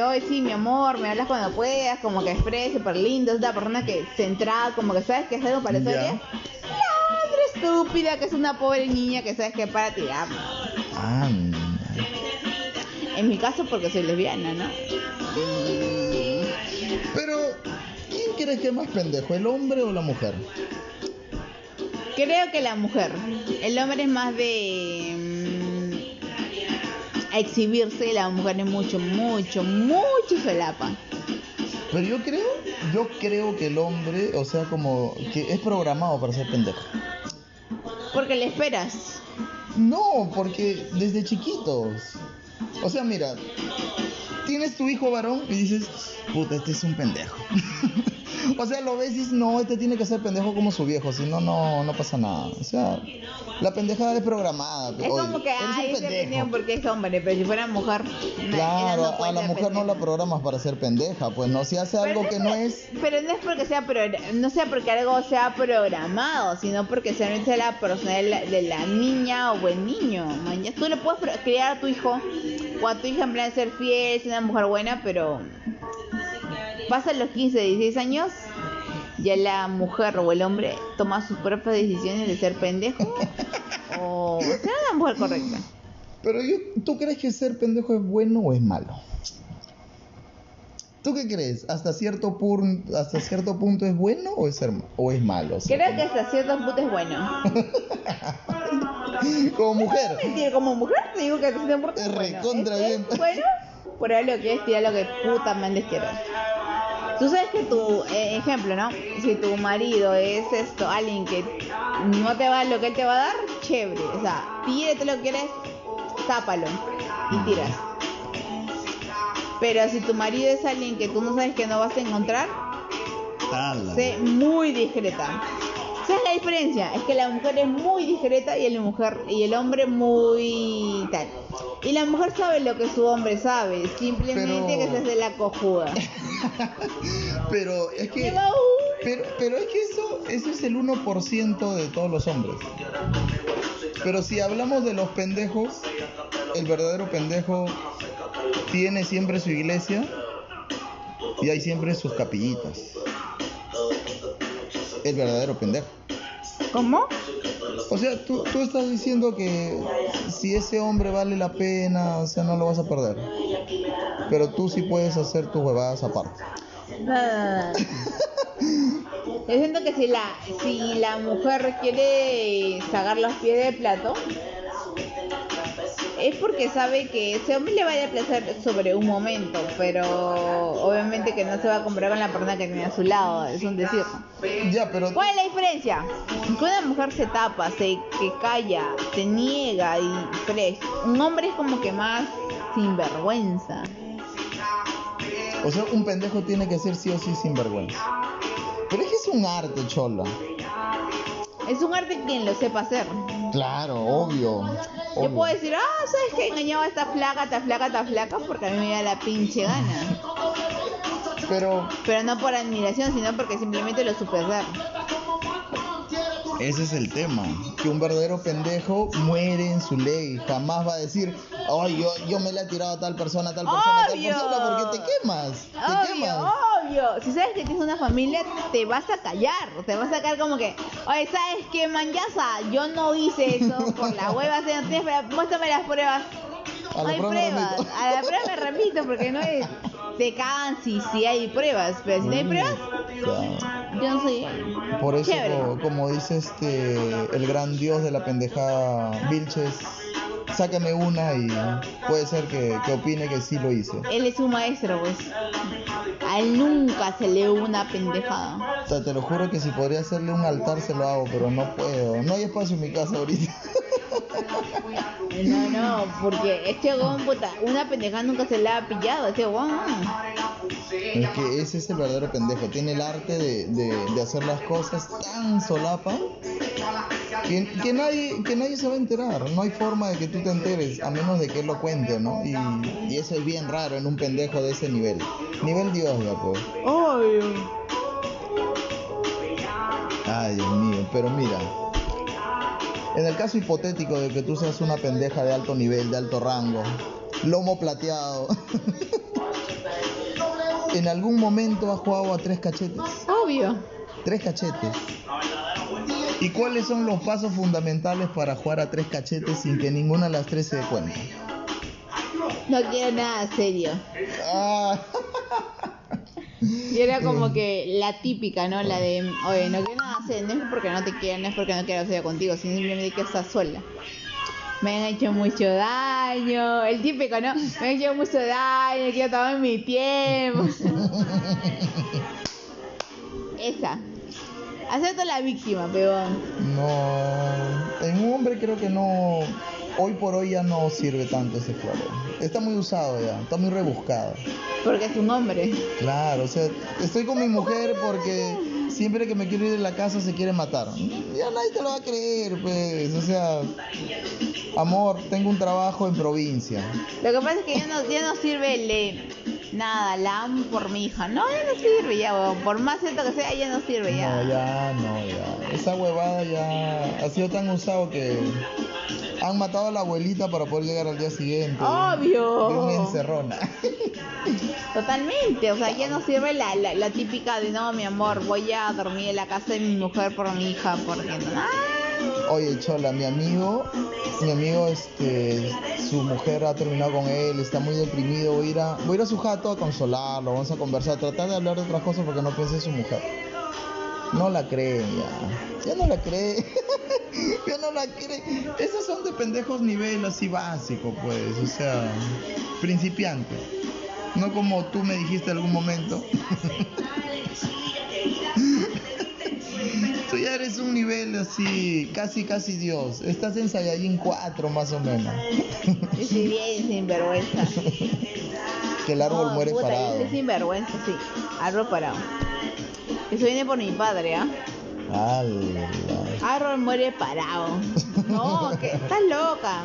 de hoy, sí, mi amor, me hablas cuando puedas, como que expresa, súper lindo, es una persona que centrada, como que sabes que es algo para eso. La otra estúpida, que es una pobre niña que sabes que para ti. Anda. En mi caso, porque soy lesbiana, ¿no? Pero, ¿quién crees que es más pendejo, el hombre o la mujer? Creo que la mujer. El hombre es más de mm, exhibirse, la mujer es mucho, mucho, mucho solapa. Pero yo creo, yo creo que el hombre, o sea, como que es programado para ser pendejo. Porque le esperas. No, porque desde chiquitos. O sea, mira, tienes tu hijo varón y dices, puta, este es un pendejo. o sea, lo ves y dices, no, este tiene que ser pendejo como su viejo, si no, no, no pasa nada. O sea, la pendejada es programada. Es Oye, como que, eres un ay, ese pendejo. porque es hombre, pero si fuera mujer, Claro, no a la mujer no la programas para ser pendeja, pues no, si hace Pero algo que no es... Pero no es porque sea progra- no sea porque algo sea programado, sino porque realmente sea la personalidad de la, de la niña o el niño. man. Ya Tú le puedes pro- criar a tu hijo o a tu hija en plan de ser fiel, ser una mujer buena, pero pasan los 15, 16 años, ya la mujer o el hombre toma sus propias decisiones de ser pendejo o ser una mujer correcta. Pero yo, ¿tú crees que ser pendejo es bueno o es malo? ¿Tú qué crees? ¿Hasta cierto, pur- hasta cierto punto es bueno o es, ser- o es malo? Creo que hasta cierto punto es bueno. como, mujer. mentir como mujer, te digo que hasta cierto punto Es bueno. recontra bien. bueno, por ahí lo que es tirar lo que puta mandes quieras. Tú sabes que tu eh, ejemplo, ¿no? Si tu marido es esto, alguien que no te va a dar lo que él te va a dar, chévere. O sea, pídete lo que quieres, tápalo y tiras. Pero si tu marido es alguien que tú no sabes que no vas a encontrar, sé muy discreta. ¿Sabes la diferencia? Es que la mujer es muy discreta y el mujer y el hombre muy tal. Y la mujer sabe lo que su hombre sabe, simplemente Pero- que se hace la cojuda. Pero es que... Pero, pero es que eso, eso es el 1% de todos los hombres. Pero si hablamos de los pendejos, el verdadero pendejo tiene siempre su iglesia y hay siempre sus capillitas. El verdadero pendejo. ¿Cómo? O sea, tú, tú estás diciendo que si ese hombre vale la pena, o sea, no lo vas a perder. Pero tú sí puedes hacer tus huevadas aparte. Ah. Yo siento que si la, si la mujer quiere sacar los pies del plato, es porque sabe que ese hombre le va a placer sobre un momento, pero obviamente que no se va a comprar con la persona que tiene a su lado, es un decir. Ya, pero... ¿Cuál es la diferencia? Que una mujer se tapa, se que calla, se niega y fresh. Un hombre es como que más sinvergüenza. O sea, un pendejo tiene que ser sí o sí sinvergüenza. Pero es que es un arte, chola. Es un arte quien lo sepa hacer. Claro, obvio. Yo obvio. puedo decir, ah, ¿sabes que engañaba a esta flaca, esta flaca, esta flaca? Porque a mí me da la pinche gana. Pero Pero no por admiración, sino porque simplemente lo supe hacer. ese es el tema. Que un verdadero pendejo muere en su ley. Jamás va a decir, ay, yo, yo me le he tirado a tal persona, a tal persona, a tal Obvio. persona, porque te quemas. Te Obvio, quemas. Obvio. Si sabes que tienes una familia, te vas a callar. Te vas a sacar como que, oye, ¿sabes qué, manyaza? Yo no hice eso por la hueva. pruebas, muéstrame las pruebas. A la hay prueba pruebas. A la prueba me repito porque no es. Te cagan si, si hay pruebas. Pero si no hay pruebas, Claro. yo no soy. Por eso, Chévere. como dice este, el gran dios de la pendejada Vilches, sácame una y puede ser que, que opine que sí lo hice. Él es un maestro, pues. A él nunca se le una pendejada. O sea, te lo juro que si podría hacerle un altar se lo hago, pero no puedo. No hay espacio en mi casa ahorita. No, no, porque este huevón, puta, una pendejada nunca se le ha pillado. Este huevón. Es que ese es el verdadero pendejo. Tiene el arte de, de, de hacer las cosas tan solapa que, que, nadie, que nadie se va a enterar. No hay forma de que tú te enteres, a menos de que él lo cuente, ¿no? Y, y eso es bien raro en un pendejo de ese nivel. Nivel Dios, ya pues. Obvio. Ay, Dios mío, pero mira. En el caso hipotético de que tú seas una pendeja de alto nivel, de alto rango, lomo plateado, ¿En algún momento has jugado a tres cachetes? Obvio. Tres cachetes. ¿Y cuáles son los pasos fundamentales para jugar a tres cachetes sin que ninguna de las tres se dé cuenta? No quiero nada serio. Ah. Y era como que la típica, ¿no? La de, oye, no quiero nada serio. No es porque no te quiero, no es porque no quiero serio contigo, sino simplemente que estás sola. Me han hecho mucho daño. El típico, ¿no? Me han hecho mucho daño, quiero tomar mi tiempo. Esa. Acepto la víctima, peón. No, en un hombre creo que no, hoy por hoy ya no sirve tanto ese florero. Está muy usado ya, está muy rebuscado. Porque es un hombre. Claro, o sea, estoy con mi mujer porque siempre que me quiero ir de la casa se quiere matar. Ya nadie te lo va a creer, pues, o sea, amor, tengo un trabajo en provincia. Lo que pasa es que ya no, ya no sirve el de, nada, la amo por mi hija. No, ya no sirve ya, weón. Por más cierto que sea, ya no sirve ya. No, ya, no, ya. Esa huevada ya ha sido tan usado que han matado a la abuelita para poder llegar al día siguiente. Obvio. De una encerrona. Totalmente, o sea, ya no sirve la, la, la típica de no, mi amor, voy a dormir en la casa de mi mujer por mi hija, porque no. Ah, Oye, Chola, mi amigo, mi amigo, este, su mujer ha terminado con él, está muy deprimido, voy a ir a, voy a, ir su jato a consolarlo, vamos a conversar, tratar de hablar de otras cosas porque no piense en su mujer. No la creen ya, ya no la cree, ya no la cree. Esos son de pendejos nivel así básico, pues, o sea, principiante. No como tú me dijiste en algún momento. Tú ya eres un nivel así, casi casi Dios. Estás en Saiyajin 4 más o menos. Soy bien sinvergüenza. que el árbol No, muere puta, parado. Yo soy sinvergüenza, sí. Árbol parado. Eso viene por mi padre, ¿ah? Ala. Árbol muere parado. No, que estás loca.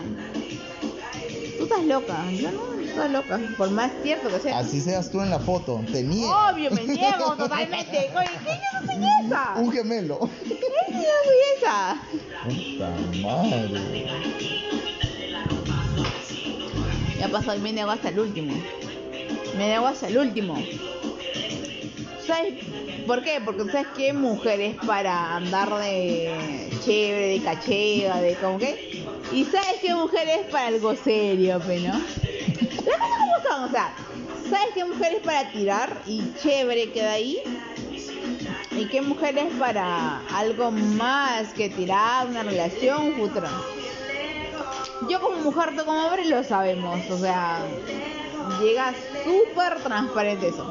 Tú estás loca. Yo no, estás loca. Por más cierto que sea. Así seas tú en la foto, te niego. Obvio, me niego totalmente. Oye, ¿qué soy esa? Un gemelo. ¿Qué soy esa? Puta madre. Ya pasó me niego hasta el último. Me niego hasta el último. ¿Sabes por qué? Porque sabes que mujeres para andar de chévere, de cachega, de como que. Y sabes qué mujeres para algo serio, pe, ¿no? Las cosas como son, o sea, ¿sabes qué mujeres para tirar y chévere queda ahí? ¿Y qué mujeres para algo más que tirar, una relación, un? Yo como mujer, tú como hombre lo sabemos, o sea, llega súper transparente eso.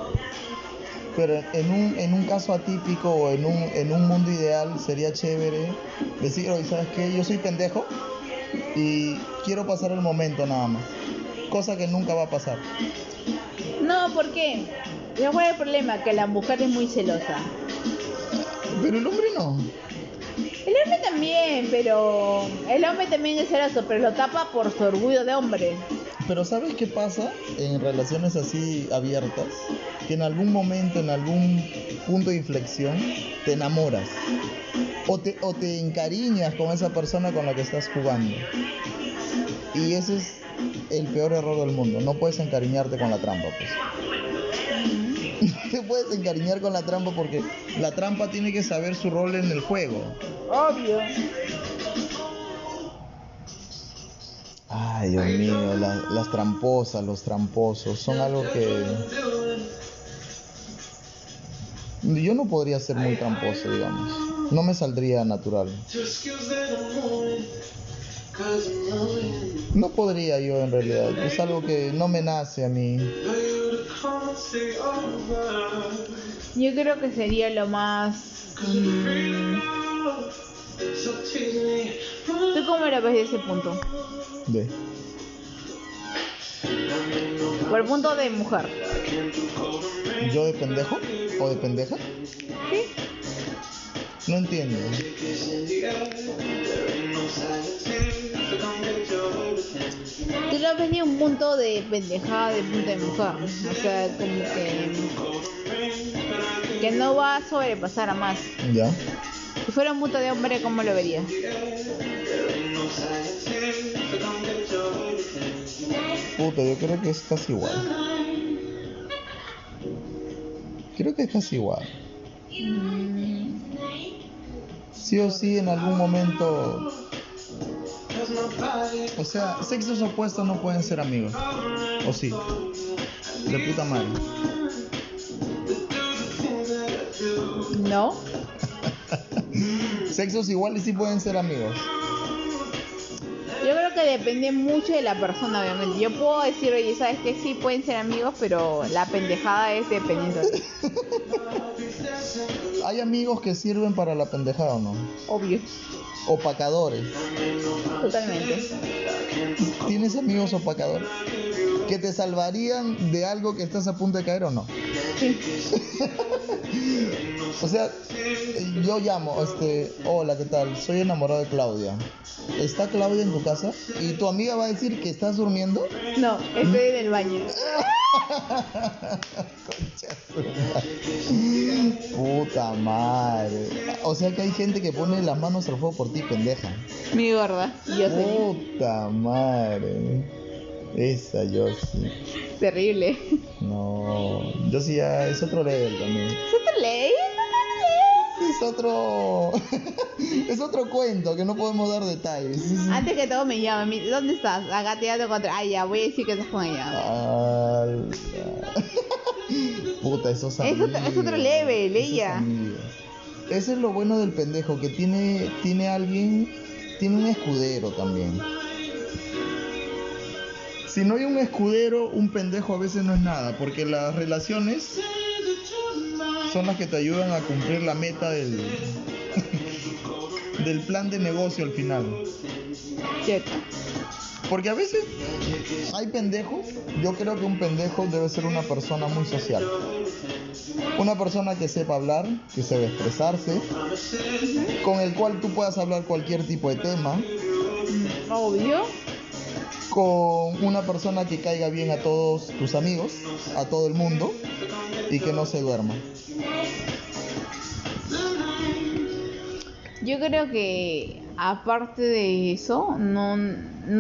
Pero en un, en un caso atípico o en un, en un mundo ideal sería chévere decir, oye, ¿sabes qué? Yo soy pendejo y quiero pasar el momento nada más. Cosa que nunca va a pasar. No, ¿por qué? ¿Cuál es el problema? Que la mujer es muy celosa. Pero el hombre no. El hombre también, pero el hombre también es celoso, pero lo tapa por su orgullo de hombre. Pero ¿sabes qué pasa en relaciones así abiertas? Que en algún momento, en algún punto de inflexión, te enamoras. O te, encariñas con esa persona con la que estás jugando. Y ese es el peor error del mundo. No puedes encariñarte con la trampa, pues. No te puedes encariñar con la trampa porque la trampa tiene que saber su rol en el juego. Obvio. Ay, Dios mío, la- las tramposas, los tramposos, son algo que... Yo no podría ser muy tramposo, digamos. No me saldría natural. No podría yo en realidad. Es algo que no me nace a mí. Yo creo que sería lo más... mm, ¿Tú cómo lo ves de ese punto? De. Por el punto de mujer. ¿Yo de pendejo? ¿O de pendeja? ¿Sí? No entiendo. Tú lo ves de un punto de pendejada, de punto de mujer. O sea, como que... Que no va a sobrepasar a más. ¿Ya? Si fuera un punto de hombre, ¿cómo lo verías? Puta, yo creo que es casi igual. Creo que es casi igual. Sí o sí, en algún momento. O sea, sexos opuestos no pueden ser amigos. ¿O sí? De puta madre. no. Sexos iguales sí pueden ser amigos. Yo creo que depende mucho de la persona, obviamente. Yo puedo decir, oye, ¿sabes que Sí, pueden ser amigos, pero la pendejada es dependiendo. ¿Hay amigos que sirven para la pendejada o no? Obvio, Opacadores. totalmente. ¿Tienes amigos opacadores? ¿Que te salvarían de algo que estás a punto de caer o no? Sí. O sea, yo llamo, este, hola, ¿qué tal? Soy enamorado de Claudia. ¿Está Claudia en tu casa? ¿Y tu amiga va a decir que estás durmiendo? No, estoy en el baño. Puta madre. O sea que hay gente que pone las manos al fuego por ti, pendeja. Mi gorda. y Yo soy Puta madre. Esa yo sí. Terrible. No, yo sí ya es otro level también. ¿Es otra ley? Es otro. es otro cuento que no podemos dar detalles. Antes que todo me llaman. mi- ¿Dónde estás? Acá te contra. Ah, ya, voy a decir que estás con ella. Puta, esos Es amigos. otro- es otro level, ella. Ese es lo bueno del pendejo, que tiene, tiene alguien, tiene un escudero también. Si no hay un escudero, un pendejo a veces no es nada, porque las relaciones son las que te ayudan a cumplir la meta del, del plan de negocio al final. Cierto. Porque a veces hay pendejos, yo creo que un pendejo debe ser una persona muy social. Una persona que sepa hablar, que sepa expresarse, con el cual tú puedas hablar cualquier tipo de tema, Obvio. Con una persona que caiga bien a todos tus amigos, a todo el mundo, y que no se duerma. Yo creo que aparte de eso, no,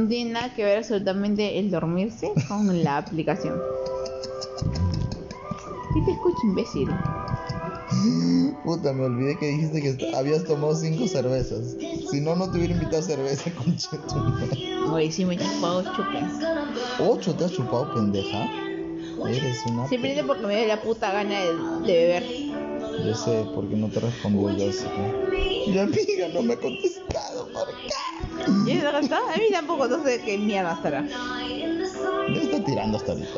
tiene nada que ver absolutamente el dormirse con la aplicación. ¿Qué te escucho, imbécil? Puta, me olvidé que dijiste que habías tomado cinco cervezas. Si no, no te hubiera invitado cerveza, concheto. Oye, sí me he chupado chupes. ¿Ocho te has chupado, pendeja? Eres una... Simplemente porque me dio la puta gana de, de beber. Yo sé, porque no te respondió Jessica. Mi amiga no me ha contestado, ¿por qué? ¿Y no está? A mí tampoco, no sé qué mierda estará. Me está tirando hasta ahorita.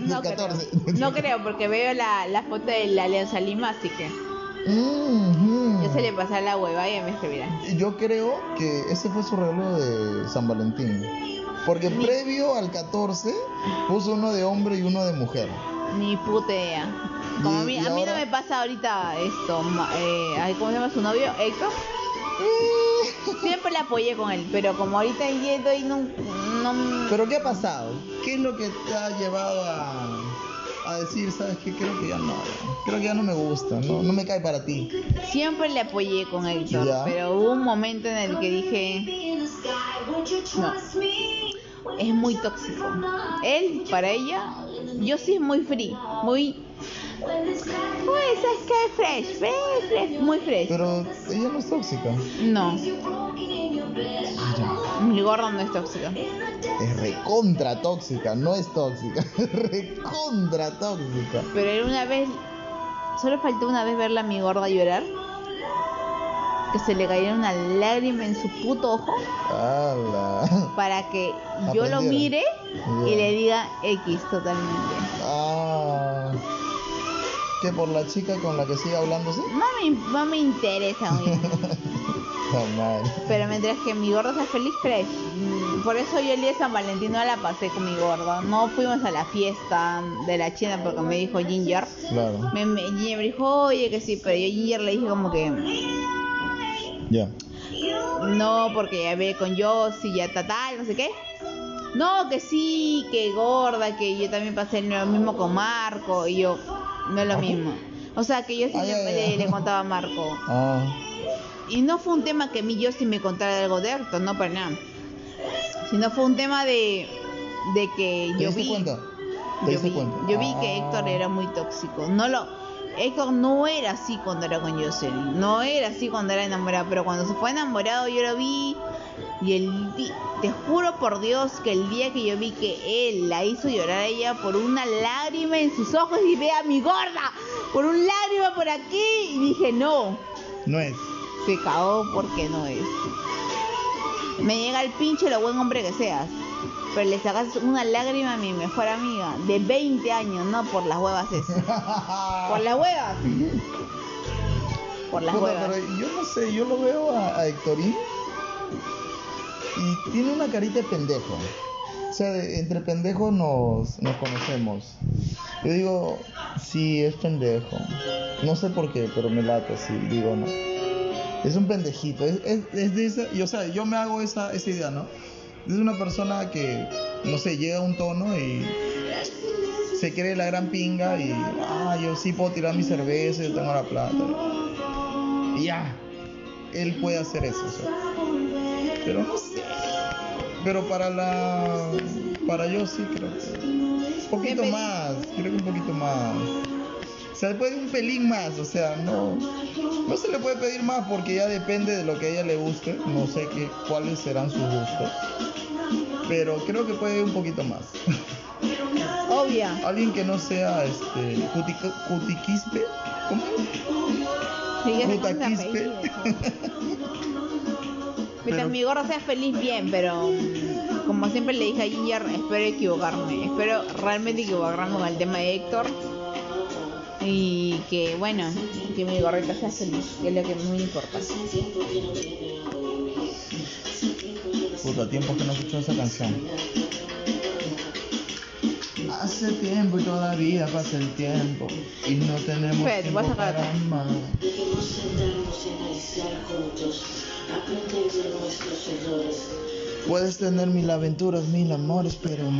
No Del 14. creo. No creo, porque veo la, la foto de la Alianza Lima, así que yo se le pasará la hueva y me escribirá. Yo creo que ese fue su regalo de San Valentín. Porque previo al 14 puso uno de hombre y uno de mujer. Ni puta idea. Como a mí, a mí no me pasa ahorita esto. Eh, ¿Cómo se llama su novio? Héctor. Siempre le apoyé con él, pero como ahorita yendo y no, no Pero ¿qué ha pasado? ¿Qué es lo que te ha llevado a, a decir, sabes qué? Creo que ya no, creo que ya no me gusta, no, no me cae para ti. siempre le apoyé con Héctor, Ya. pero hubo un momento en el que dije, no, es muy tóxico. Él, para ella, yo sí es muy free, muy... Pues, es que fresh, fresh, fresh, muy fresh. Pero ella no es tóxica. No, Mira, mi gordo no es tóxico. es recontra tóxica, no es tóxica, es recontra tóxica. Pero él una vez, solo faltó una vez verla a mi gorda llorar, que se le cayera una lágrima en su puto ojo para que yo lo mire y le diga X totalmente. Ah. ¿Qué por la chica con la que sigue hablándose? No me, no me interesa, pero mientras que mi gorda sea feliz, fresh. Mm, Por eso yo el día de San Valentín no la pasé con mi gorda. No fuimos a la fiesta de la China porque me dijo Ginger. Claro. Me, me- Ginger me dijo, oye, que sí, pero yo Ginger le dije como que... Ya. No, porque ya ve con Josie, ya está tal, no sé qué. No, que sí, que gorda, que yo también pasé lo mismo con Marco, y yo, no es lo mismo. O sea, que yo sí Ah, le, le contaba a Marco. Ah. Y no fue un tema que a mí yo me contara algo de Héctor, no para nada. Sino fue un tema de, de que ¿Te yo vi. cuenta? ¿Te Yo vi, cuenta? yo vi que Ah. Héctor era muy tóxico. No lo, Héctor no era así cuando era con Jocelyn. No era así cuando era enamorado. Pero cuando se fue enamorado yo lo vi. Y el di- te juro por Dios que el día que yo vi que él la hizo llorar a ella por una lágrima en sus ojos y ve a mi gorda por un lágrima por aquí y dije no, No es. Se cagó porque no es. Me llega el pinche lo buen hombre que seas. Pero le sacas una lágrima a mi mejor amiga de 20 años, no por las huevas eso. Por las huevas. Por las huevas. pero yo no sé, yo lo veo a, a Héctorín y tiene una carita de pendejo. O sea, de- entre pendejos nos, nos conocemos. Yo digo, sí, es pendejo. No sé por qué, pero me late así, digo, no. Es un pendejito. Es, es, es de esa, y, o sea, yo me hago esa, esa idea, ¿no? Es una persona que, no sé, llega a un tono y se cree la gran pinga y, ah, yo sí puedo tirar mi cerveza, yo tengo la plata. Y ya, él puede hacer eso. o sea. Pero no sé. Pero para la. Para yo sí creo que. Un poquito más, creo que un poquito más. O sea, puede un pelín más, o sea, no. No se le puede pedir más porque ya depende de lo que a ella le guste. No sé qué, cuáles serán sus gustos. Pero creo que puede un poquito más. Obvia. Alguien que no sea este. cutic- cutiquispe. ¿Cómo? Sí, ya se Puta pone quispe. apellido. Mientras mi gorra sea feliz, bien, pero mm, como siempre le dije a Ginger, espero equivocarme. Espero realmente equivocarme con el tema de Héctor. Y que, bueno, que mi gorrita sea feliz, que es lo que me importa. Puta, tiempo que no escucho esa canción. Hace tiempo y todavía pasa el tiempo y no tenemos te tiempo a para más. Debemos sentarnos y analizar juntos, aprender de nuestros errores. Puedes tener mil aventuras, mil amores, pero